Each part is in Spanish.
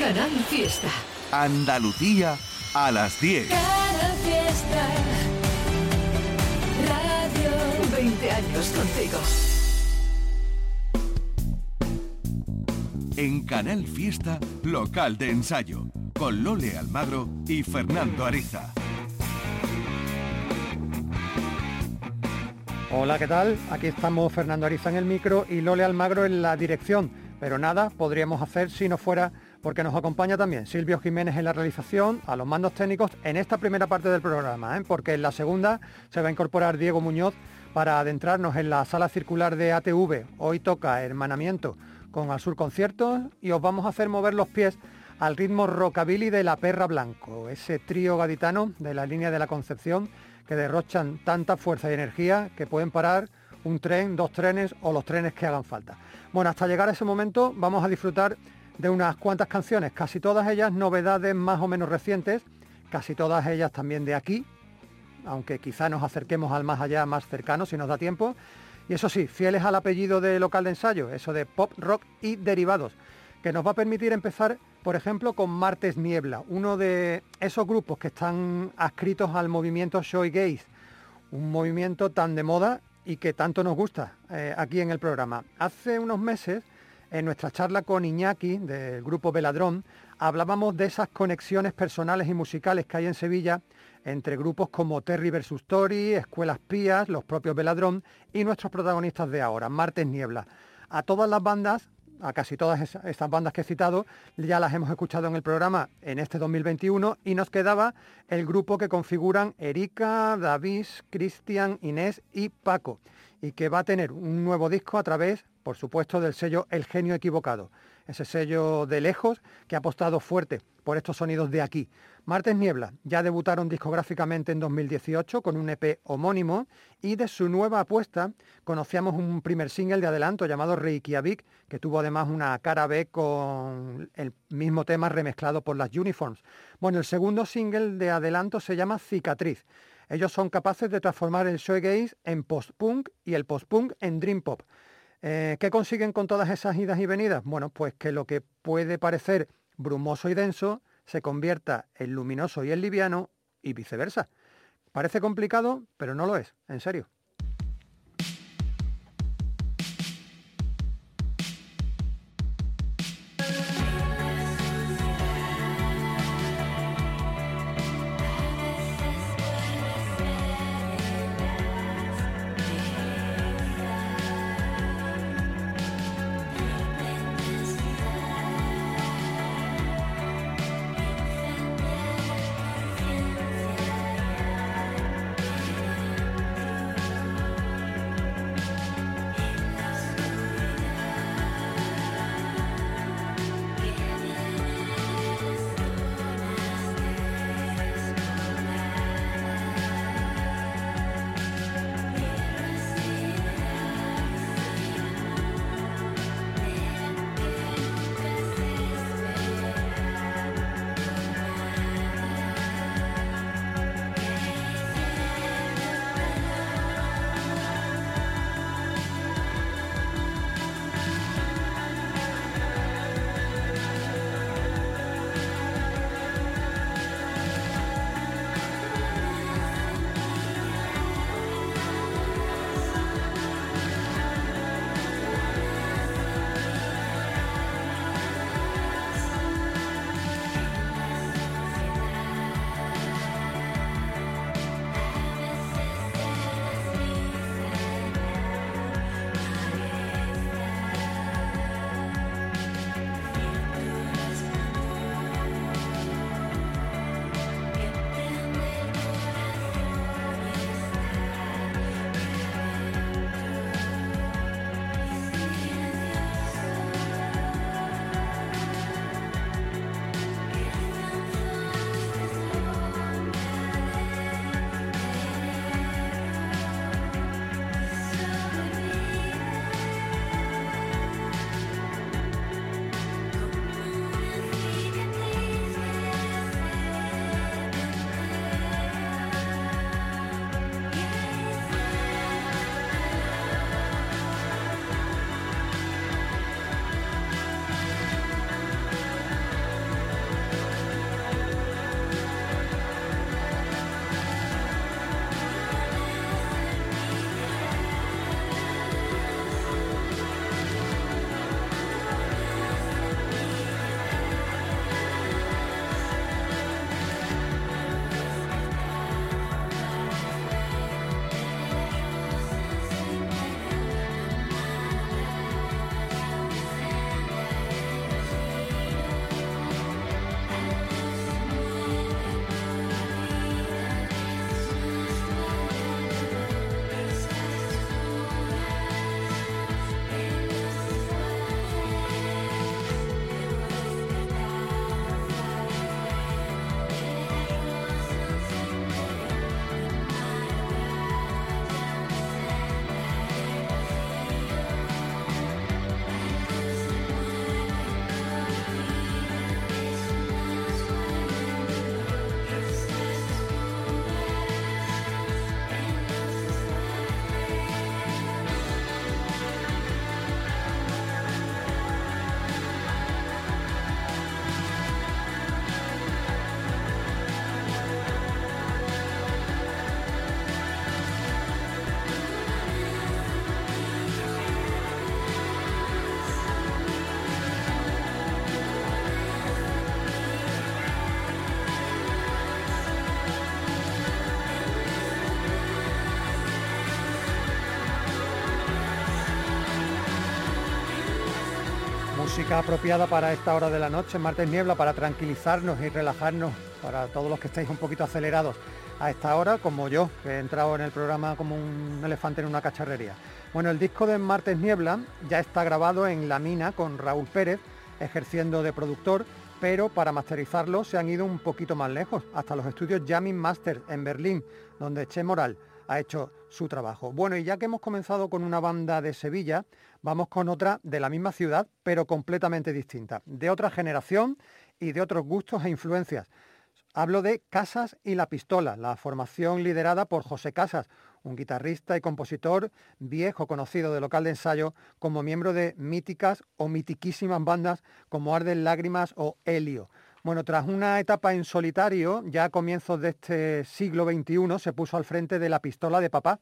Canal Fiesta. Andalucía a las 10. Canal Fiesta. Radio 20 años contigo. En Canal Fiesta, local de ensayo, con Lole Almagro y Fernando Ariza. Hola, ¿qué tal? Aquí estamos Fernando Ariza en el micro y Lole Almagro en la dirección. Pero nada podríamos hacer si no fuera porque nos acompaña también Silvio Jiménez en la realización, a los mandos técnicos en esta primera parte del programa, ¿eh? porque en la segunda se va a incorporar Diego Muñoz para adentrarnos en la sala circular de ATV. Hoy toca Hermanamiento con Al Sur Conciertos y os vamos a hacer mover los pies al ritmo rockabilly de La Perra Blanco, ese trío gaditano de la línea de la Concepción que derrochan tanta fuerza y energía que pueden parar un tren, dos trenes o los trenes que hagan falta. Bueno, hasta llegar a ese momento vamos a disfrutar de unas cuantas canciones, casi todas ellas novedades más o menos recientes, casi todas ellas también de aquí, aunque quizá nos acerquemos al más allá más cercano si nos da tiempo. Y eso sí, fieles al apellido de local de ensayo, eso de pop, rock y derivados, que nos va a permitir empezar, por ejemplo, con Martes Niebla, uno de esos grupos que están adscritos al movimiento Gaze, un movimiento tan de moda y que tanto nos gusta eh, aquí en el programa. Hace unos meses en nuestra charla con Iñaki del grupo Veladrón hablábamos de esas conexiones personales y musicales que hay en Sevilla entre grupos como Terry vs. Tori, Escuelas Pías, los propios Veladrón y nuestros protagonistas de ahora, Martes Niebla. A todas las bandas, a casi todas estas bandas que he citado, ya las hemos escuchado en el programa en este 2021 y nos quedaba el grupo que configuran Erika, David, Cristian, Inés y Paco y que va a tener un nuevo disco a través por supuesto, del sello El Genio Equivocado, ese sello de lejos que ha apostado fuerte por estos sonidos de aquí. Martes Niebla ya debutaron discográficamente en 2018 con un EP homónimo y de su nueva apuesta conocíamos un primer single de adelanto llamado Reykjavik, que tuvo además una cara B con el mismo tema remezclado por las Uniforms. Bueno, el segundo single de adelanto se llama Cicatriz. Ellos son capaces de transformar el shoegaze en post-punk y el post-punk en dream pop. Eh, ¿Qué consiguen con todas esas idas y venidas? Bueno, pues que lo que puede parecer brumoso y denso se convierta en luminoso y en liviano y viceversa. Parece complicado, pero no lo es, en serio. Música apropiada para esta hora de la noche, martes niebla, para tranquilizarnos y relajarnos, para todos los que estáis un poquito acelerados a esta hora, como yo, que he entrado en el programa como un elefante en una cacharrería. Bueno, el disco de Martes Niebla ya está grabado en La Mina con Raúl Pérez, ejerciendo de productor, pero para masterizarlo se han ido un poquito más lejos, hasta los estudios Jamming Master en Berlín, donde Che Moral ha hecho su trabajo. Bueno, y ya que hemos comenzado con una banda de Sevilla, vamos con otra de la misma ciudad, pero completamente distinta, de otra generación y de otros gustos e influencias. Hablo de Casas y la Pistola, la formación liderada por José Casas, un guitarrista y compositor viejo conocido de local de ensayo como miembro de míticas o mitiquísimas bandas como Arden Lágrimas o Helio. Bueno, tras una etapa en solitario, ya a comienzos de este siglo XXI, se puso al frente de la pistola de papá,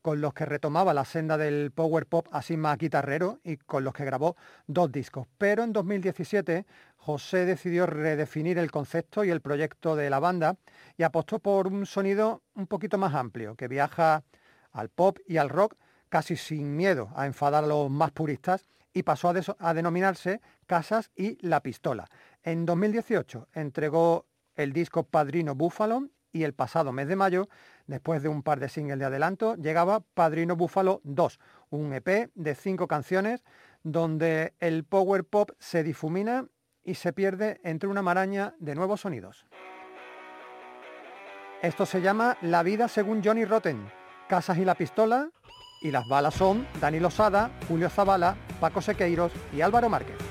con los que retomaba la senda del power pop así más guitarrero y con los que grabó dos discos. Pero en 2017 José decidió redefinir el concepto y el proyecto de la banda y apostó por un sonido un poquito más amplio, que viaja al pop y al rock casi sin miedo a enfadar a los más puristas y pasó a, a denominarse Casas y La Pistola. En 2018 entregó el disco Padrino Búfalo y el pasado mes de mayo Después de un par de singles de adelanto, llegaba Padrino Búfalo 2, un EP de cinco canciones donde el power pop se difumina y se pierde entre una maraña de nuevos sonidos. Esto se llama La vida según Johnny Rotten, Casas y la Pistola, y las balas son Dani Losada, Julio Zavala, Paco Sequeiros y Álvaro Márquez.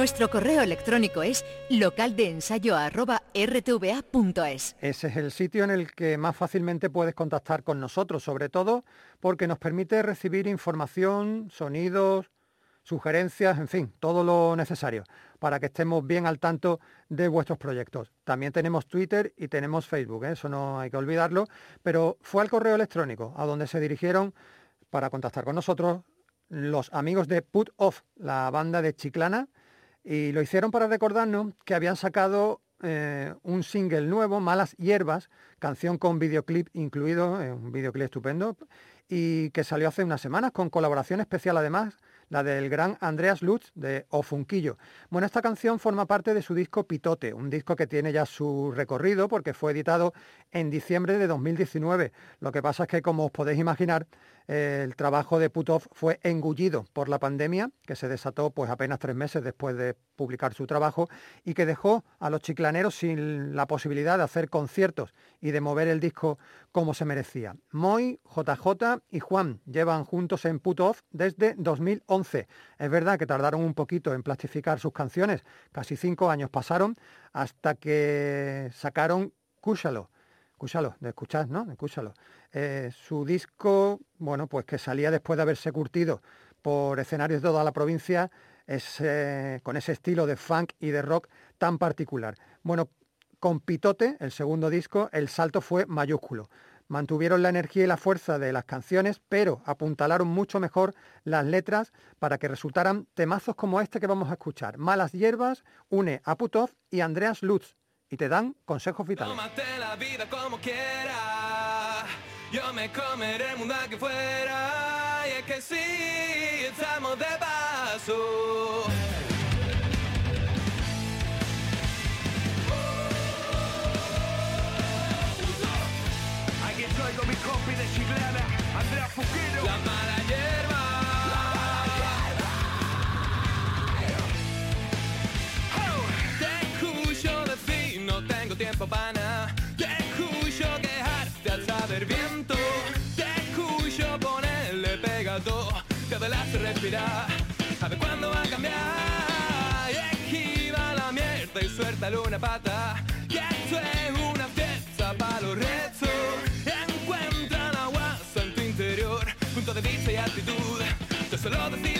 Nuestro correo electrónico es localdeensayo.rtva.es. Ese es el sitio en el que más fácilmente puedes contactar con nosotros, sobre todo porque nos permite recibir información, sonidos, sugerencias, en fin, todo lo necesario para que estemos bien al tanto de vuestros proyectos. También tenemos Twitter y tenemos Facebook, ¿eh? eso no hay que olvidarlo, pero fue al correo electrónico a donde se dirigieron para contactar con nosotros los amigos de Put Off, la banda de Chiclana, y lo hicieron para recordarnos que habían sacado eh, un single nuevo, Malas Hierbas, canción con videoclip incluido, eh, un videoclip estupendo, y que salió hace unas semanas con colaboración especial además, la del gran Andreas Lutz de Ofunquillo. Bueno, esta canción forma parte de su disco Pitote, un disco que tiene ya su recorrido porque fue editado en diciembre de 2019. Lo que pasa es que, como os podéis imaginar, el trabajo de Putov fue engullido por la pandemia, que se desató pues apenas tres meses después de publicar su trabajo y que dejó a los chiclaneros sin la posibilidad de hacer conciertos y de mover el disco como se merecía. Moy, JJ y Juan llevan juntos en Putov desde 2011. Es verdad que tardaron un poquito en plastificar sus canciones, casi cinco años pasaron, hasta que sacaron Escúchalo. Escúchalo, de escuchar, ¿no? Eh, su disco, bueno, pues que salía después de haberse curtido por escenarios de toda la provincia, con ese estilo de funk y de rock tan particular. Bueno, con Pitote, el segundo disco, el salto fue mayúsculo. Mantuvieron la energía y la fuerza de las canciones, pero apuntalaron mucho mejor las letras para que resultaran temazos como este que vamos a escuchar. Malas hierbas une a Putov y Andreas Lutz y te dan consejos vitales. Tómate la vida como fuera, y que sí, estamos de paso. Andrea Fujero. La mala hierba. Te escucho decir, no tengo tiempo para nada. Te escucho quejarte al saber viento. Te escucho ponerle pegato. Te hace respirar. Ver cuándo va a cambiar. Y esquiva la mierda y suéltale una pata. Tú solo decides tú. Estamos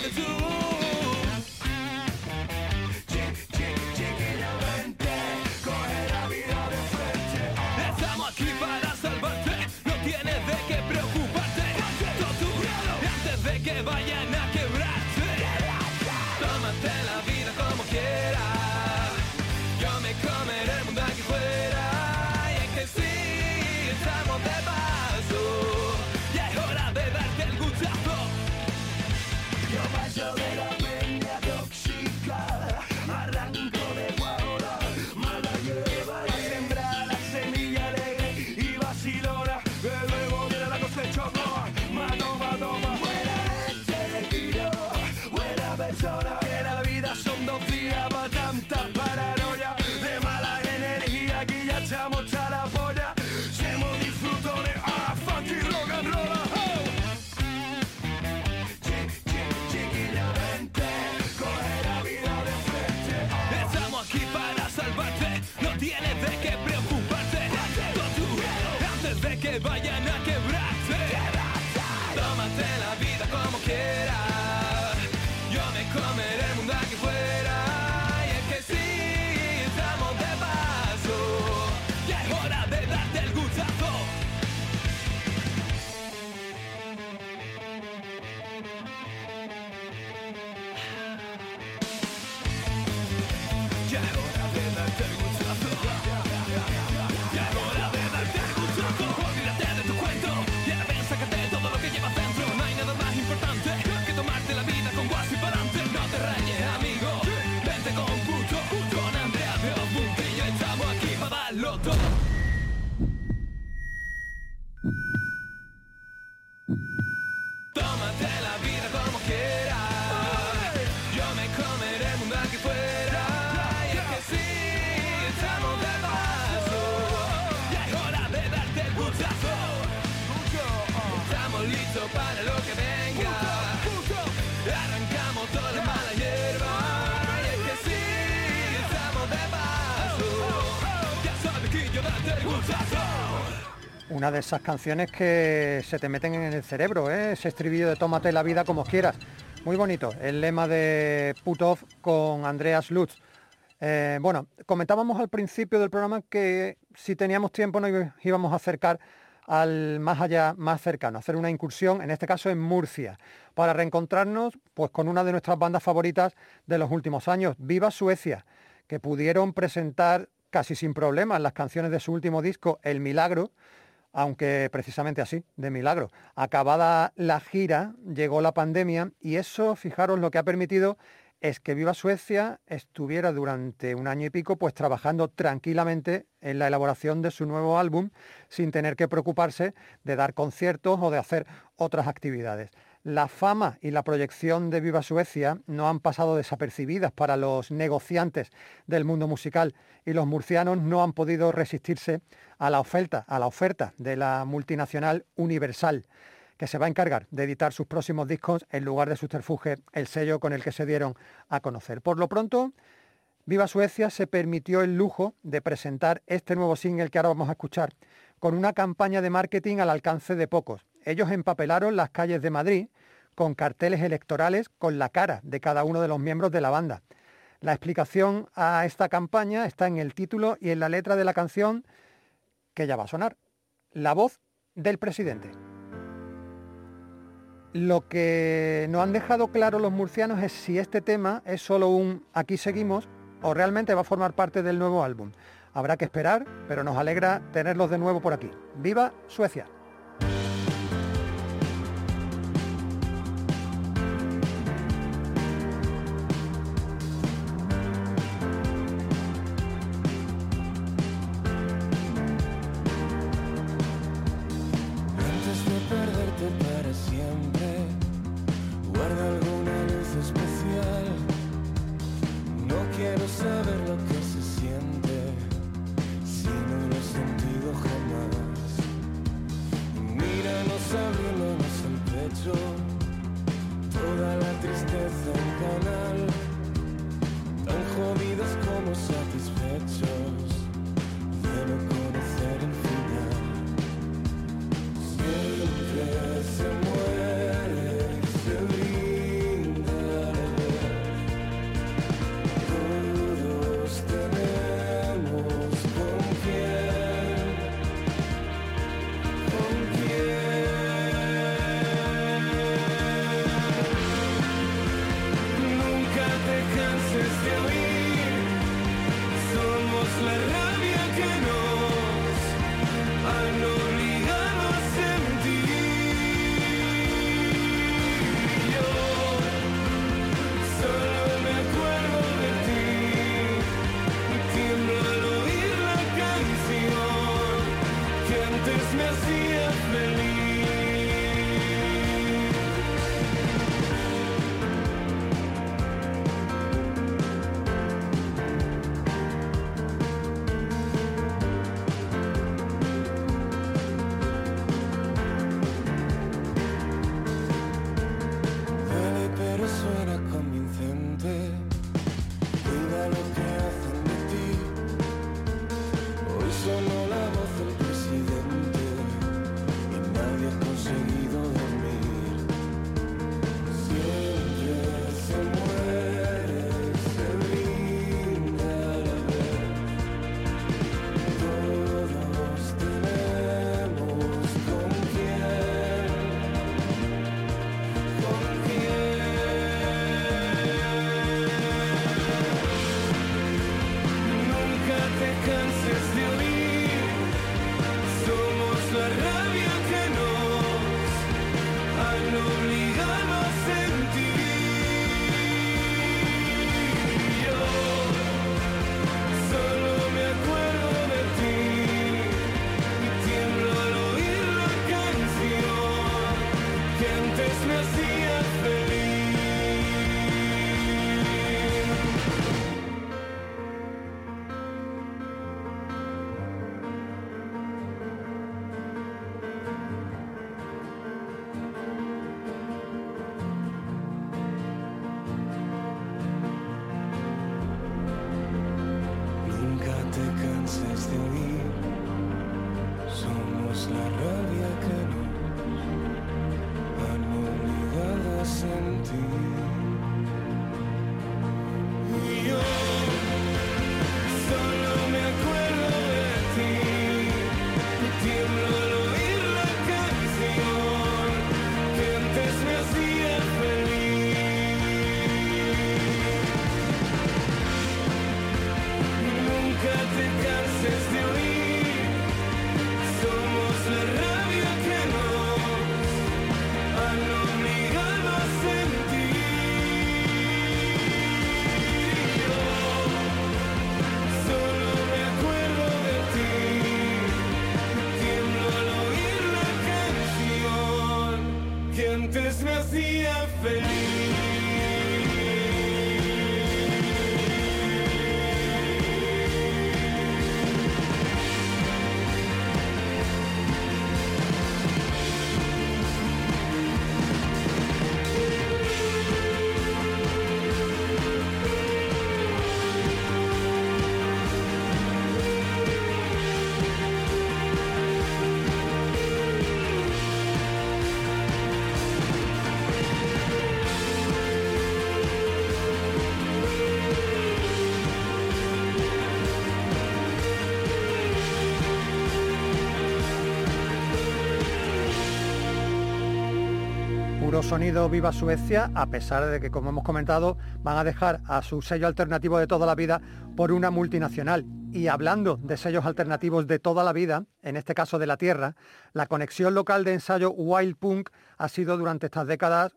Una de esas canciones que se te meten en el cerebro, ¿eh? ese estribillo de tómate la vida como quieras. Muy bonito, el lema de Putov con Andreas Lutz. Eh, bueno, comentábamos al principio del programa que si teníamos tiempo nos íbamos a acercar al más allá, más cercano, hacer una incursión, en este caso en Murcia, para reencontrarnos pues, con una de nuestras bandas favoritas de los últimos años, Viva Suecia, que pudieron presentar casi sin problemas las canciones de su último disco, El Milagro, aunque precisamente así, de milagro. Acabada la gira, llegó la pandemia y eso, fijaros, lo que ha permitido es que Viva Suecia estuviera durante un año y pico pues trabajando tranquilamente en la elaboración de su nuevo álbum sin tener que preocuparse de dar conciertos o de hacer otras actividades. La fama y la proyección de Viva Suecia no han pasado desapercibidas para los negociantes del mundo musical y los murcianos no han podido resistirse a la oferta, a la oferta de la multinacional Universal, que se va a encargar de editar sus próximos discos en lugar de Susterfuge, el sello con el que se dieron a conocer. Por lo pronto, Viva Suecia se permitió el lujo de presentar este nuevo single que ahora vamos a escuchar con una campaña de marketing al alcance de pocos ellos empapelaron las calles de Madrid con carteles electorales con la cara de cada uno de los miembros de la banda. La explicación a esta campaña está en el título y en la letra de la canción que ya va a sonar. La voz del presidente. Lo que no han dejado claro los murcianos es si este tema es solo un aquí seguimos o realmente va a formar parte del nuevo álbum. Habrá que esperar, pero nos alegra tenerlos de nuevo por aquí. ¡Viva Suecia! antes me hacía feliz. Sonido Viva Suecia, a pesar de que, como hemos comentado, van a dejar a su sello alternativo de toda la vida por una multinacional. Y hablando de sellos alternativos de toda la vida, en este caso de la Tierra, la conexión local de ensayo Wild Punk ha sido durante estas décadas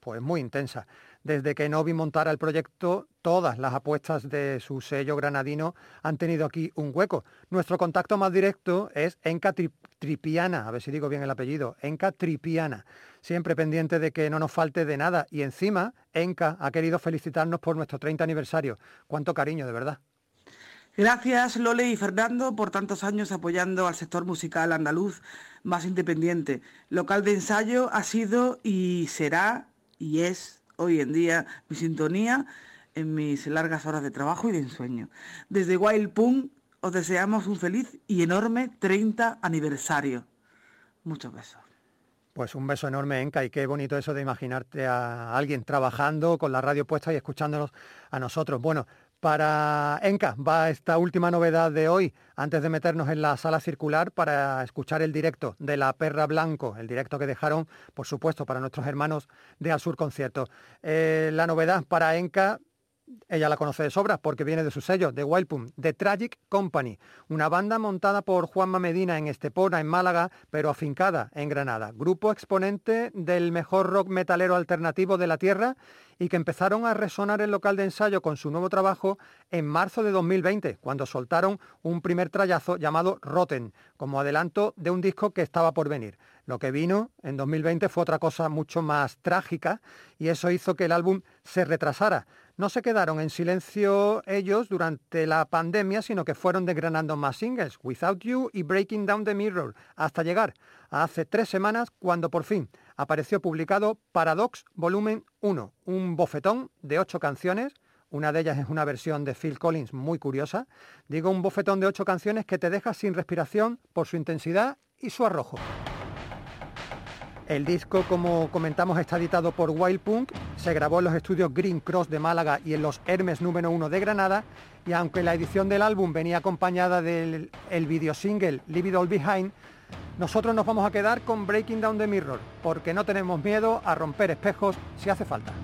pues muy intensa. Desde que Novi montara el proyecto, todas las apuestas de su sello granadino han tenido aquí un hueco. Nuestro contacto más directo es Enca Tripiana, a ver si digo bien el apellido, Enca Tripiana, siempre pendiente de que no nos falte de nada. Y encima, Enca ha querido felicitarnos por nuestro 30 aniversario. Cuánto cariño, de verdad. Gracias Lole y Fernando por tantos años apoyando al sector musical andaluz más independiente. Local de ensayo ha sido y será y es hoy en día mi sintonía en mis largas horas de trabajo y de ensueño. Desde Wild Punk os deseamos un feliz y enorme 30 aniversario. Muchos besos. Pues un beso enorme, Enca, y qué bonito eso de imaginarte a alguien trabajando con la radio puesta y escuchándonos a nosotros. Bueno, para Enca va esta última novedad de hoy, antes de meternos en la sala circular para escuchar el directo de La Perra Blanco, el directo que dejaron, por supuesto, para nuestros hermanos de Al Sur Concierto. Eh, la novedad para Enca ella la conoce de sobra porque viene de su sello, de Wildpum, The Tragic Company, una banda montada por Juanma Medina en Estepona, en Málaga, pero afincada en Granada. Grupo exponente del mejor rock metalero alternativo de la tierra y que empezaron a resonar el local de ensayo con su nuevo trabajo en marzo de 2020, cuando soltaron un primer trayazo llamado Rotten, como adelanto de un disco que estaba por venir. Lo que vino en 2020 fue otra cosa mucho más trágica y eso hizo que el álbum se retrasara. No se quedaron en silencio ellos durante la pandemia, sino que fueron desgranando más singles, Without You y Breaking Down the Mirror, hasta llegar a hace tres semanas cuando por fin apareció publicado Paradox Volumen 1, un bofetón de ocho canciones, una de ellas es una versión de Phil Collins muy curiosa, digo un bofetón de ocho canciones que te deja sin respiración por su intensidad y su arrojo. El disco, como comentamos, está editado por Wild Punk, se grabó en los estudios Green Cross de Málaga y en los Hermes número 1 de Granada, y aunque la edición del álbum venía acompañada del el video single Leave It All Behind, nosotros nos vamos a quedar con Breaking Down the Mirror, porque no tenemos miedo a romper espejos si hace falta.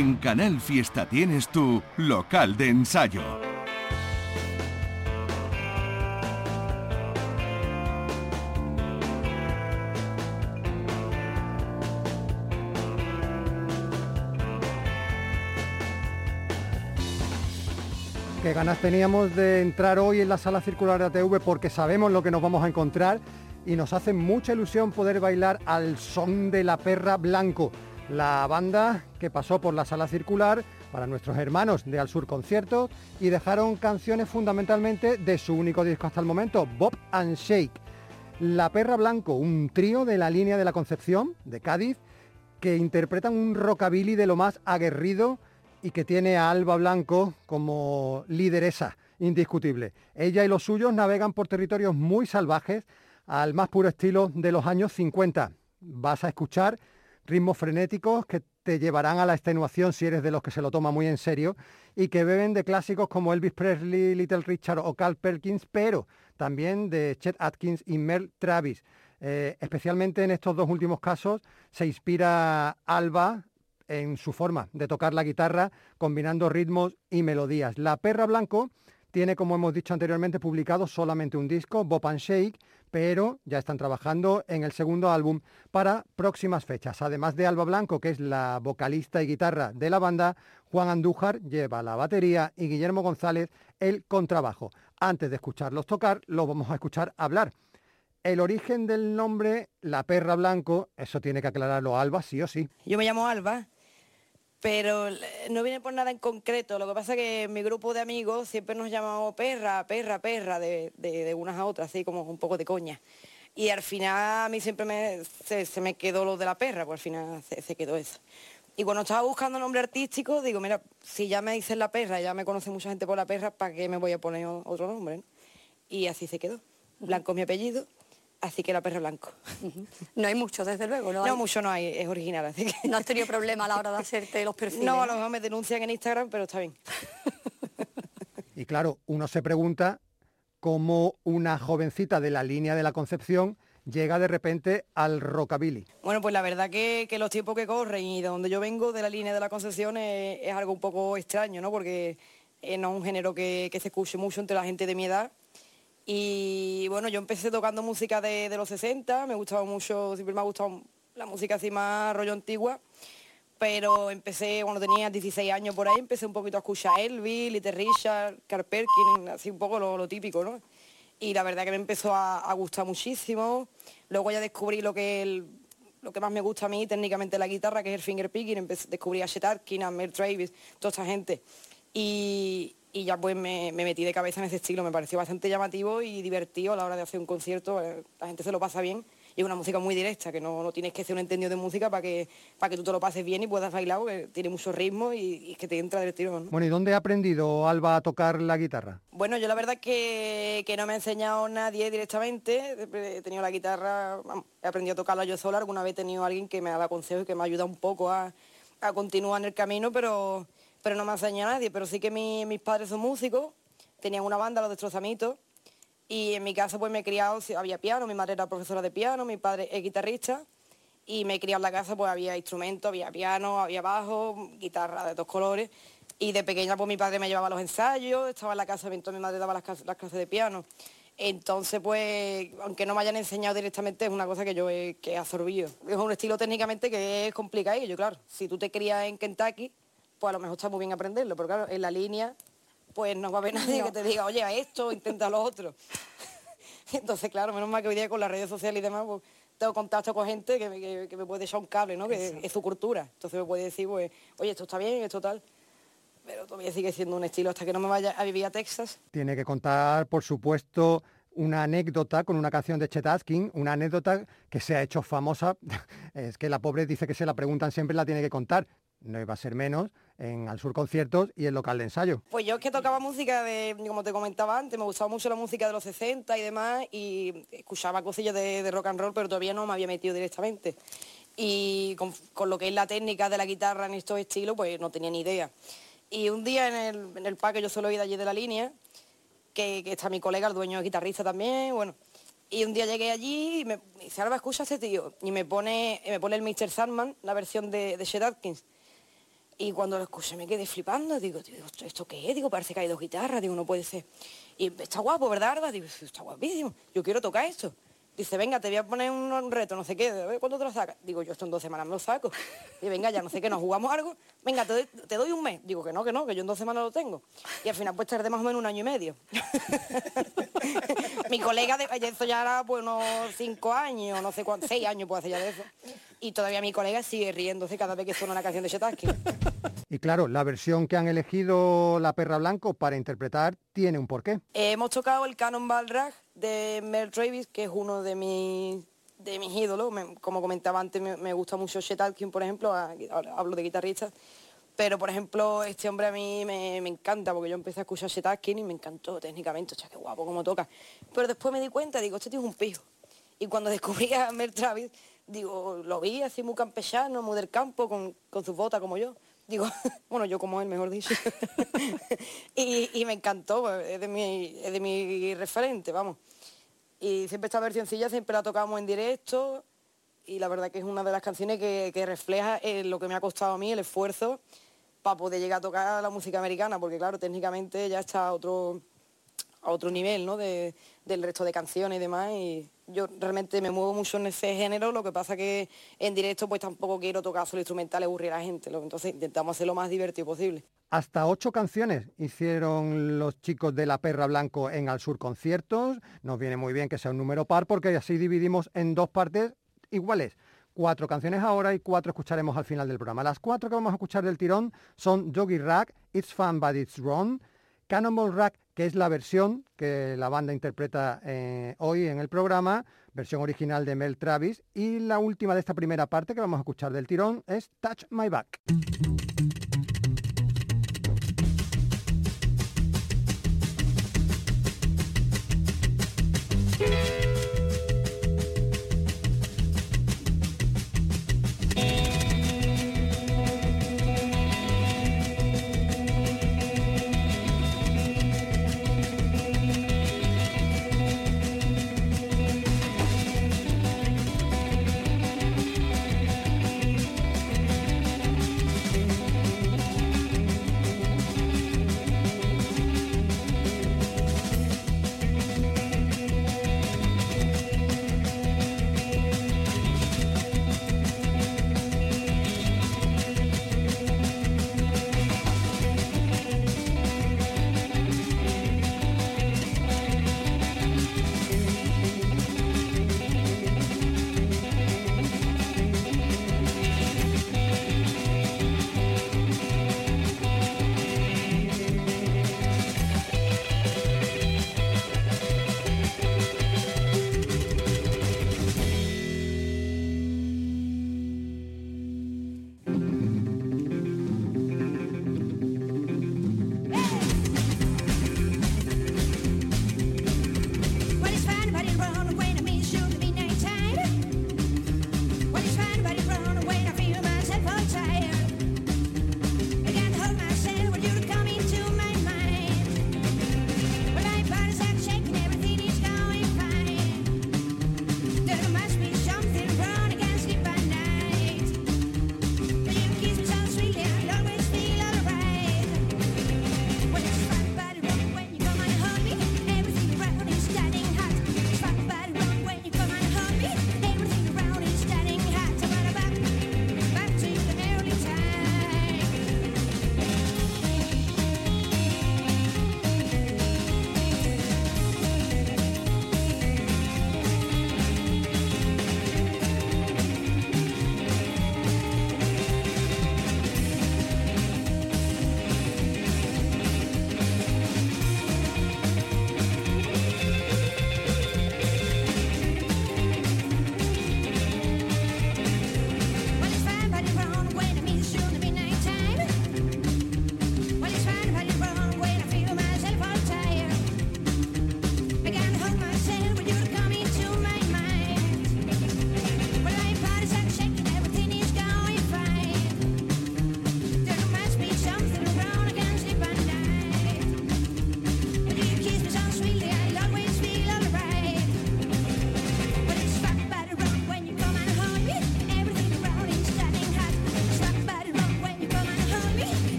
En Canal Fiesta tienes tu local de ensayo. Qué ganas teníamos de entrar hoy en la sala circular de ATV porque sabemos lo que nos vamos a encontrar y nos hace mucha ilusión poder bailar al son de la perra blanco, la banda que pasó por la sala circular para nuestros hermanos de Al Sur Conciertos y dejaron canciones fundamentalmente de su único disco hasta el momento, Bob and Shake. La Perra Blanco, un trío de la línea de la Concepción, de Cádiz, que interpretan un rockabilly de lo más aguerrido y que tiene a Alba Blanco como lideresa indiscutible. Ella y los suyos navegan por territorios muy salvajes al más puro estilo de los años 50. Vas a escuchar ritmos frenéticos que te llevarán a la extenuación si eres de los que se lo toma muy en serio y que beben de clásicos como Elvis Presley, Little Richard o Carl Perkins, pero también de Chet Atkins y Mel Travis. Eh, especialmente en estos dos últimos casos se inspira Alba en su forma de tocar la guitarra, combinando ritmos y melodías. La Perra Blanco tiene, como hemos dicho anteriormente, publicado solamente un disco, Bob and Shake, pero ya están trabajando en el segundo álbum para próximas fechas. Además de Alba Blanco, que es la vocalista y guitarra de la banda, Juan Andújar lleva la batería y Guillermo González el contrabajo. Antes de escucharlos tocar, los vamos a escuchar hablar. El origen del nombre La Perra Blanco, eso tiene que aclararlo Alba, sí o sí. Yo me llamo Alba, pero no viene por nada en concreto. Lo que pasa es que mi grupo de amigos siempre nos llamamos perra, perra, perra, de, de, de unas a otras, así como un poco de coña. Y al final a mí siempre me, se, se me quedó lo de la perra, pues al final se, se quedó eso. Y cuando estaba buscando nombre artístico, digo, mira, si ya me dicen la perra, ya me conoce mucha gente por la perra, ¿para qué me voy a poner otro nombre? no? Y así se quedó. Blanco es mi apellido, así que la perra blanco. No hay mucho, desde luego. No, No, hay- mucho no hay, es original, así que... no has tenido problema a la hora de hacerte los perfiles. No, a lo mejor me denuncian en Instagram, pero está bien. Y claro, uno se pregunta cómo una jovencita de la línea de la Concepción llega de repente al rockabilly. Bueno, pues la verdad que, que los tiempos que corren y de donde yo vengo, de la línea de la Concepción, es, es algo un poco extraño, ¿no? Porque eh, no es un género que, que se escuche mucho entre la gente de mi edad. Y bueno, yo empecé tocando música de, de los 60, me gustaba mucho, siempre me ha gustado la música así más rollo antigua, pero empecé cuando tenía 16 años por ahí, empecé un poquito a escuchar Elvis, Little Richard, Carl Perkins, así un poco lo, lo típico, ¿no? Y la verdad que me empezó a, a gustar muchísimo. Luego ya descubrí lo que lo que más me gusta a mí técnicamente la guitarra, que es el finger picking, Empecé- descubrí a Chet Atkins, a Mel Travis, toda esta gente. Y, y ya pues me, me metí de cabeza en ese estilo, me pareció bastante llamativo y divertido a la hora de hacer un concierto, eh, la gente se lo pasa bien y es una música muy directa, que no, no tienes que ser un entendido de música para que, para que tú te lo pases bien y puedas bailar, porque tiene mucho ritmo y, y es que te entra del tirón. ¿no? Bueno, ¿y dónde ha aprendido Alba a tocar la guitarra? Bueno, yo la verdad que, que no me ha enseñado nadie directamente. He tenido la guitarra, he aprendido a tocarla yo sola. Alguna vez he tenido alguien que me ha dado consejos y que me ayuda un poco a, a continuar en el camino, pero, pero no me ha enseñado nadie. Pero sí que mi- mis padres son músicos, tenían una banda, los destrozamitos, y en mi casa pues me he criado, había piano, mi madre era profesora de piano, mi padre es guitarrista, y me he criado en la casa, pues había instrumentos, había piano, había bajo, guitarra de dos colores. Y de pequeña pues mi padre me llevaba a los ensayos, estaba en la casa mientras mi madre daba las, las clases de piano. Entonces pues, aunque no me hayan enseñado directamente, es una cosa que yo he, que he absorbido. Es un estilo técnicamente que es complicado, claro. Si tú te crías en Kentucky, pues a lo mejor está muy bien aprenderlo, pero claro, en la línea pues no va a haber nadie No. que te diga, oye, a esto, intenta lo otro. Entonces, claro, menos mal que hoy día con las redes sociales y demás, pues, tengo contacto con gente que me, que- que me puede echar un cable, ¿no? Que es su cultura. Entonces me puede decir, pues, oye, esto está bien, esto tal. Pero todavía sigue siendo un estilo hasta que no me vaya a vivir a Texas. Tiene que contar, por supuesto, una anécdota con una canción de Chet Atkins, una anécdota que se ha hecho famosa. Es que la pobre dice que se la preguntan siempre, la tiene que contar. No iba a ser menos en Al Sur Conciertos y el local de ensayo. Pues yo es que tocaba música de, como te comentaba antes, me gustaba mucho la música de los 60 y demás, y escuchaba cosillas de, de rock and roll, pero todavía no me había metido directamente. Y con, lo que es la técnica de la guitarra en estos estilos, pues no tenía ni idea. Y un día en el, en el parque, yo solo ido allí de la línea, que, está mi colega, el dueño guitarrista también, bueno. Y un día llegué allí y me, dice, Alba, escucha a ese tío. Y me pone, me pone el Mr. Sandman, la versión de, de Chet Atkins. Y cuando lo escuché me quedé flipando, digo, digo, ¿esto, ¿esto qué es? Digo, parece que hay dos guitarras, digo, no puede ser. Y está guapo, ¿verdad? Digo, "Sí, está guapísimo, yo quiero tocar esto. Dice, venga, te voy a poner un, reto, no sé qué, a ver, ¿cuándo te lo sacas? Digo, yo esto en dos semanas me lo saco. Y venga, ya no sé qué, nos jugamos algo. Venga, te doy, te doy un mes. Digo que no, que no, que yo en dos semanas lo tengo. Y al final pues tardé más o menos un año y medio. Mi colega, de, eso ya era pues unos cinco años, no sé cuántos, seis años puede hacer ya de eso. Y todavía mi colega sigue riéndose cada vez que suena una canción de Chetaski. Y claro, la versión que han elegido La Perra Blanco para interpretar tiene un porqué. Hemos tocado el Cannonball Rag de Mel Travis, que es uno de mis, de mis ídolos. Como comentaba antes, me, gusta mucho Chet por ejemplo, a- ahora hablo de guitarristas. Pero, por ejemplo, este hombre a mí me, me encanta, porque yo empecé a escuchar Chet Atkins y me encantó técnicamente, o sea, qué guapo cómo toca. Pero después me di cuenta, digo, este tío es un pijo. Y cuando descubrí a Mel Travis, digo, lo vi así muy campechano, muy del campo, con, con sus botas como yo. Digo, bueno, yo como él, mejor dicho. y, me encantó, es de, mi, es de mi referente, vamos. Y siempre esta versioncilla siempre la tocamos en directo y la verdad que es una de las canciones que, refleja eh, lo que me ha costado a mí, el esfuerzo para poder llegar a tocar la música americana, porque claro, técnicamente ya está otro, a otro nivel ¿no? de, del resto de canciones y demás. Y yo realmente me muevo mucho en ese género, lo que pasa que en directo pues tampoco quiero tocar solo instrumental y aburrir a la gente, entonces intentamos hacer lo más divertido posible. Hasta ocho canciones hicieron los chicos de La Perra Blanco en Al Sur Conciertos. Nos viene muy bien que sea un número par porque así dividimos en dos partes iguales. Cuatro canciones ahora y cuatro escucharemos al final del programa. Las cuatro que vamos a escuchar del tirón son Doggy Rag, It's Fun But It's Wrong, Cannonball Rag, que es la versión que la banda interpreta eh, hoy en el programa, versión original de Mel Travis, y la última de esta primera parte que vamos a escuchar del tirón es Touch My Back.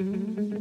Mm-hmm.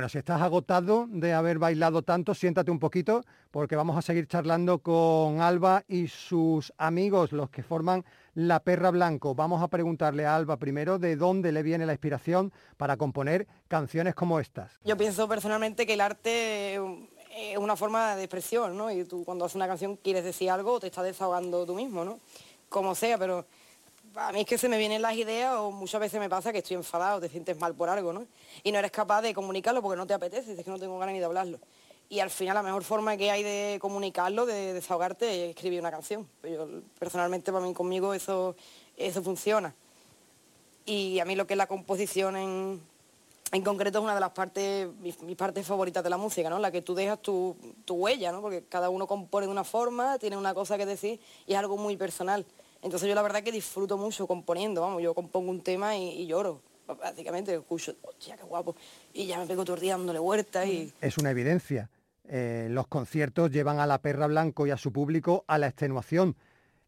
Bueno, si estás agotado de haber bailado tanto, siéntate un poquito porque vamos a seguir charlando con Alba y sus amigos, los que forman La Perra Blanco. Vamos a preguntarle a Alba primero de dónde le viene la inspiración para componer canciones como estas. Yo pienso personalmente que el arte es una forma de expresión, ¿no? Y tú cuando haces una canción quieres decir algo te estás desahogando tú mismo, ¿no? Como sea, pero a mí es que se me vienen las ideas o muchas veces me pasa que estoy enfadado, te sientes mal por algo, ¿no? Y no eres capaz de comunicarlo porque no te apetece, es que no tengo ganas ni de hablarlo. Y al final la mejor forma que hay de comunicarlo, de desahogarte, es escribir una canción. Pues Yo, personalmente, para mí, conmigo, eso, eso funciona. Y a mí lo que es la composición en, en concreto es una de las partes, mis, mis partes favoritas de la música, ¿no? La que tú dejas tu, tu huella, ¿no? Porque cada uno compone de una forma, tiene una cosa que decir y es algo muy personal. Entonces yo la verdad que disfruto mucho componiendo, vamos, yo compongo un tema y, y lloro, prácticamente, escucho, hostia, qué guapo, y ya me pego todo el día dándole vueltas y... Es una evidencia. Eh, los conciertos llevan a la perra blanco y a su público a la extenuación.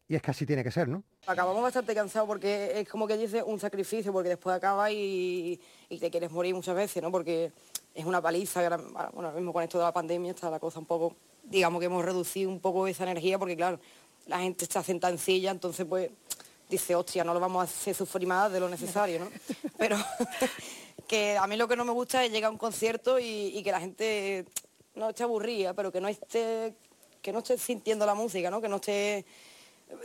Y es que así tiene que ser, ¿no? Acabamos bastante cansados porque es como que dice un sacrificio, porque después acaba y, y te quieres morir muchas veces, ¿no? Porque es una paliza, bueno, ahora mismo con esto de la pandemia está la cosa un poco digamos que hemos reducido un poco esa energía porque claro, la gente está sentada en silla, entonces pues dice, hostia, no lo vamos a hacer sufrir más de lo necesario, ¿no? Pero que a mí lo que no me gusta es llegar a un concierto y, y que la gente no esté aburrida, pero que no esté, que no esté sintiendo la música, ¿no? Que no esté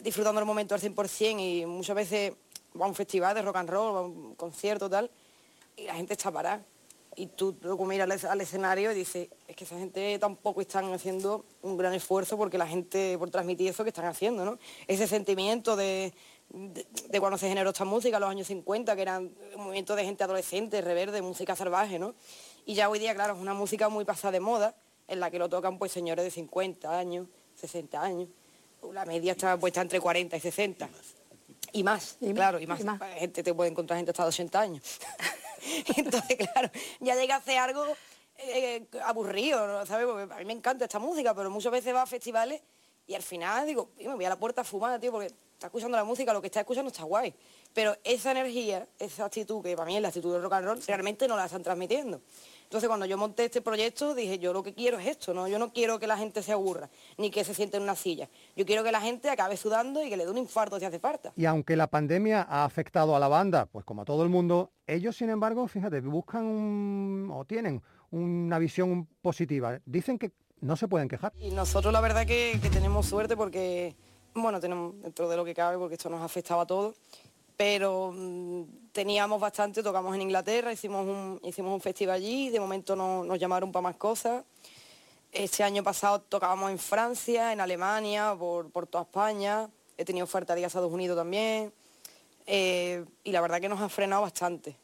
disfrutando el momento al 100% y muchas veces va a un festival de rock and roll, va a un concierto tal, y la gente está parada. Y tú luego miras al, escenario y dices, es que esa gente tampoco están haciendo un gran esfuerzo porque la gente, por transmitir eso que están haciendo, ¿no? Ese sentimiento de, de, de cuando se generó esta música, los años 50, que eran un movimiento de gente adolescente, reverde, música salvaje, ¿no? Y ya hoy día, claro, es una música muy pasada de moda, en la que lo tocan pues señores de 50 años, 60 años. La media está puesta entre 40 y 60. Y más, claro, y más. Gente te puede encontrar gente hasta 80 años. Entonces, claro, ya llega a hacer algo eh, aburrido, ¿no? ¿sabes? Porque a mí me encanta esta música, pero muchas veces va a festivales y al final digo, "Tío, me voy a la puerta a fumar, tío, porque está escuchando la música, lo que está escuchando está guay. Pero esa energía, esa actitud, que para mí es la actitud del rock and roll, realmente no la están transmitiendo. Entonces cuando yo monté este proyecto dije, yo lo que quiero es esto, ¿no? Yo no quiero que la gente se aburra, ni que se siente en una silla. Yo quiero que la gente acabe sudando y que le dé un infarto si hace falta. Y aunque la pandemia ha afectado a la banda, pues como a todo el mundo, ellos sin embargo, fíjate, buscan un- o tienen una visión positiva. Dicen que no se pueden quejar. Y nosotros la verdad que, que tenemos suerte porque, bueno, tenemos dentro de lo que cabe, porque esto nos afectaba a todos, pero mm, teníamos bastante, tocamos en Inglaterra, hicimos un, hicimos un festival allí, de momento no- nos llamaron para más cosas. Este año pasado tocábamos en Francia, en Alemania, por, por toda España, he tenido oferta de ir a Estados Unidos también, eh, y la verdad que nos ha frenado bastante.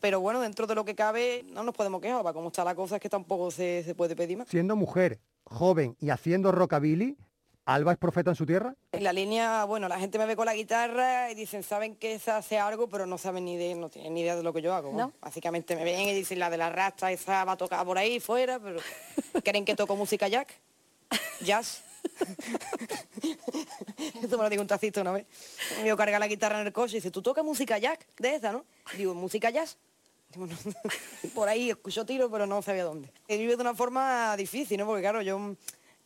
Pero bueno, dentro de lo que cabe no nos podemos quejar, para cómo está la cosa es que tampoco se, se puede pedir más. Siendo mujer, joven y haciendo rockabilly, ¿Alba es profeta en su tierra? En la línea, bueno, la gente me ve con la guitarra y dicen, saben que esa hace algo, pero no saben ni de, no tienen ni idea de lo que yo hago. ¿no? Básicamente me ven y dicen la de la rasta, esa va a tocar por ahí fuera, pero ¿creen que toco música jack? Jazz. Esto me lo dijo un tacito una vez. Yo carga la guitarra en el coche y dice, ¿tú tocas música jack de esa, no? Digo, ¿música jazz? Digo, "No". por ahí escucho tiro, pero no sabía dónde. He vivido de una forma difícil, ¿no? Porque claro, yo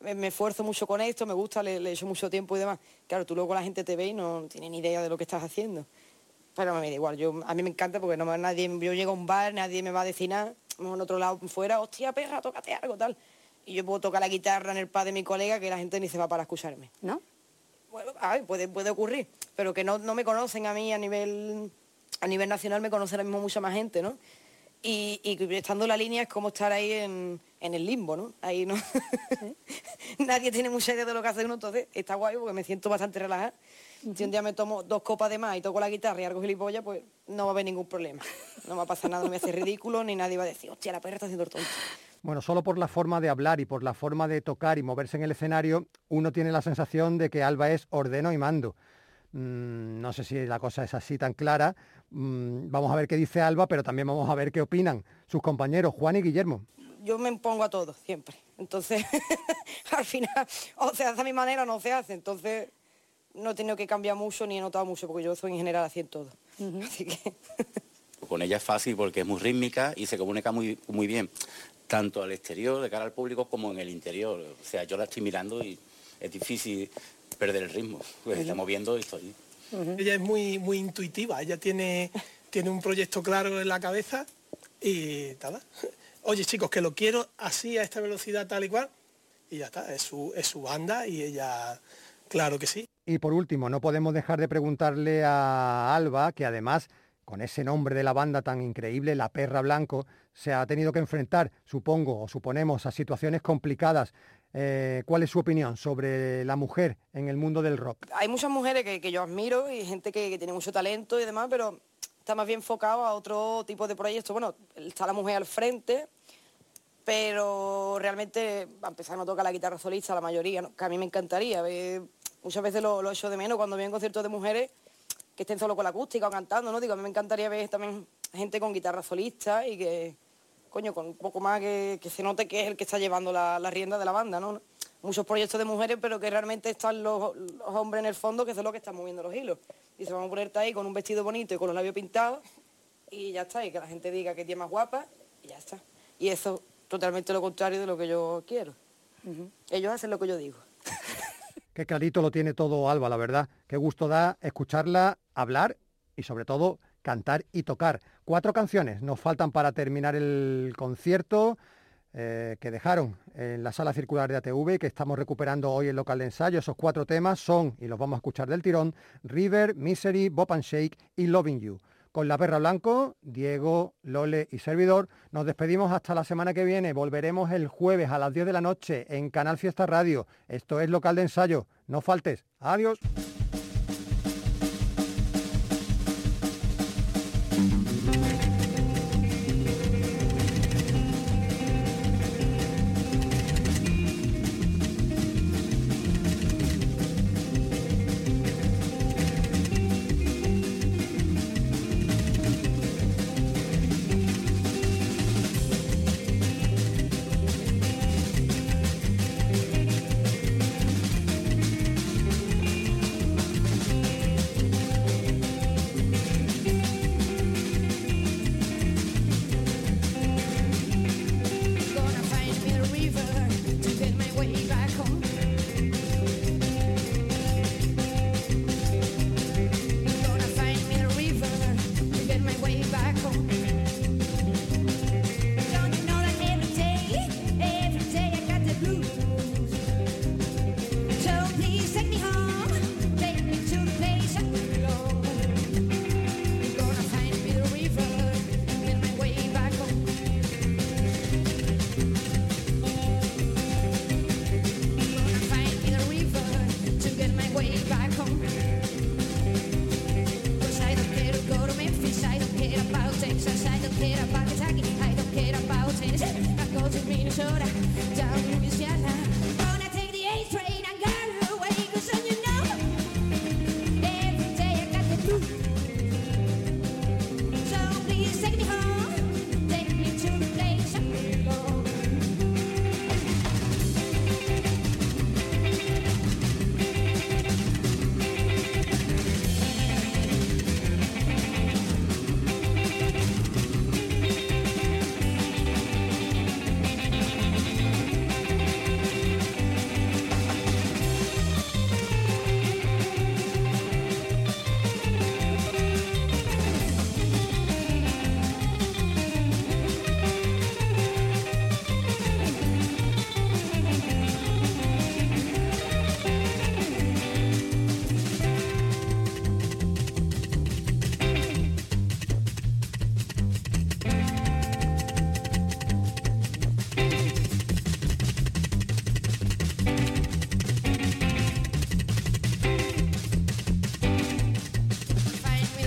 me, esfuerzo mucho con esto, me gusta, le, le echo mucho tiempo y demás. Claro, tú luego la gente te ve y no tiene ni idea de lo que estás haciendo. Pero me da igual, yo, a mí me encanta porque no nadie, yo llego a un bar, nadie me va a decir nada, en otro lado fuera, hostia perra, tócate algo, tal. Y yo puedo tocar la guitarra en el pad de mi colega que la gente ni se va para escucharme. ¿No? Bueno, a ver, puede, puede ocurrir, pero que no, no me conocen a mí a nivel, a nivel nacional, me conoce ahora mismo mucha más gente, ¿no? Y, estando la línea es como estar ahí en, en el limbo, ¿no? Ahí no. Nadie tiene mucha idea de lo que hace uno, entonces está guay porque me siento bastante relajada. Si un día me tomo dos copas de más y toco la guitarra y algo gilipollas, pues no va a haber ningún problema. No va a pasar nada, no me hace ridículo, ni nadie va a decir, hostia, la perra está haciendo el tonto. Bueno, solo por la forma de hablar y por la forma de tocar y moverse en el escenario, uno tiene la sensación de que Alba es ordeno y mando. Mm, no sé si la cosa es así tan clara. Mm, vamos a ver qué dice Alba, pero también vamos a ver qué opinan sus compañeros Juan y Guillermo. yo me impongo a todo, siempre. Entonces, al final, o se hace a mi manera o no se hace. Entonces, no he tenido que cambiar mucho ni he notado mucho, porque yo soy en general así en todo. Así que, Con ella es fácil porque es muy rítmica y se comunica muy, muy bien, tanto al exterior, de cara al público, como en el interior. O sea, yo la estoy mirando y es difícil perder el ritmo. Pues está moviendo y estoy... Ella es muy, muy intuitiva, ella tiene, tiene un proyecto claro en la cabeza y nada. Oye chicos, que lo quiero así a esta velocidad tal y cual. Y ya está, es su, es su banda y ella, claro que sí. Y por último, no podemos dejar de preguntarle a Alba, que además, con ese nombre de la banda tan increíble, La Perra Blanco, se ha tenido que enfrentar, supongo o suponemos, a situaciones complicadas. Eh, ¿Cuál es su opinión sobre la mujer en el mundo del rock? hay muchas mujeres que, yo admiro y gente que, tiene mucho talento y demás, pero está más bien enfocado a otro tipo de proyectos. Bueno, está la mujer al frente, pero realmente, a empezar, no toca la guitarra solista la mayoría, que a mí me encantaría. muchas veces lo, lo echo de menos cuando veo conciertos de mujeres que estén solo con la acústica o cantando, ¿no? Digo, a mí me encantaría ver también gente con guitarra solista y que, coño, con un poco más que, se note que es el que está llevando la, la, rienda de la banda, ¿no? Muchos proyectos de mujeres, pero que realmente están los, hombres en el fondo, que son los que están moviendo los hilos. Y se van a ponerte ahí con un vestido bonito y con los labios pintados, y ya está, y que la gente diga que tiene más guapa, y ya está. Y eso totalmente lo contrario de lo que yo quiero. Ellos hacen lo que yo digo. Qué clarito lo tiene todo Alba, la verdad. Qué gusto da escucharla hablar y sobre todo cantar y tocar. Cuatro canciones nos faltan para terminar el concierto eh, que dejaron en la sala circular de ATV, que estamos recuperando hoy el local de ensayo. Esos cuatro temas son, y los vamos a escuchar del tirón, River, Misery, Bop and Shake y Loving You. Con la perra blanco, Diego, Lole y servidor, nos despedimos hasta la semana que viene. Volveremos el jueves a las 10 de la noche en Canal Fiesta Radio. Esto es local de ensayo. No faltes. Adiós.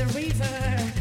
the river.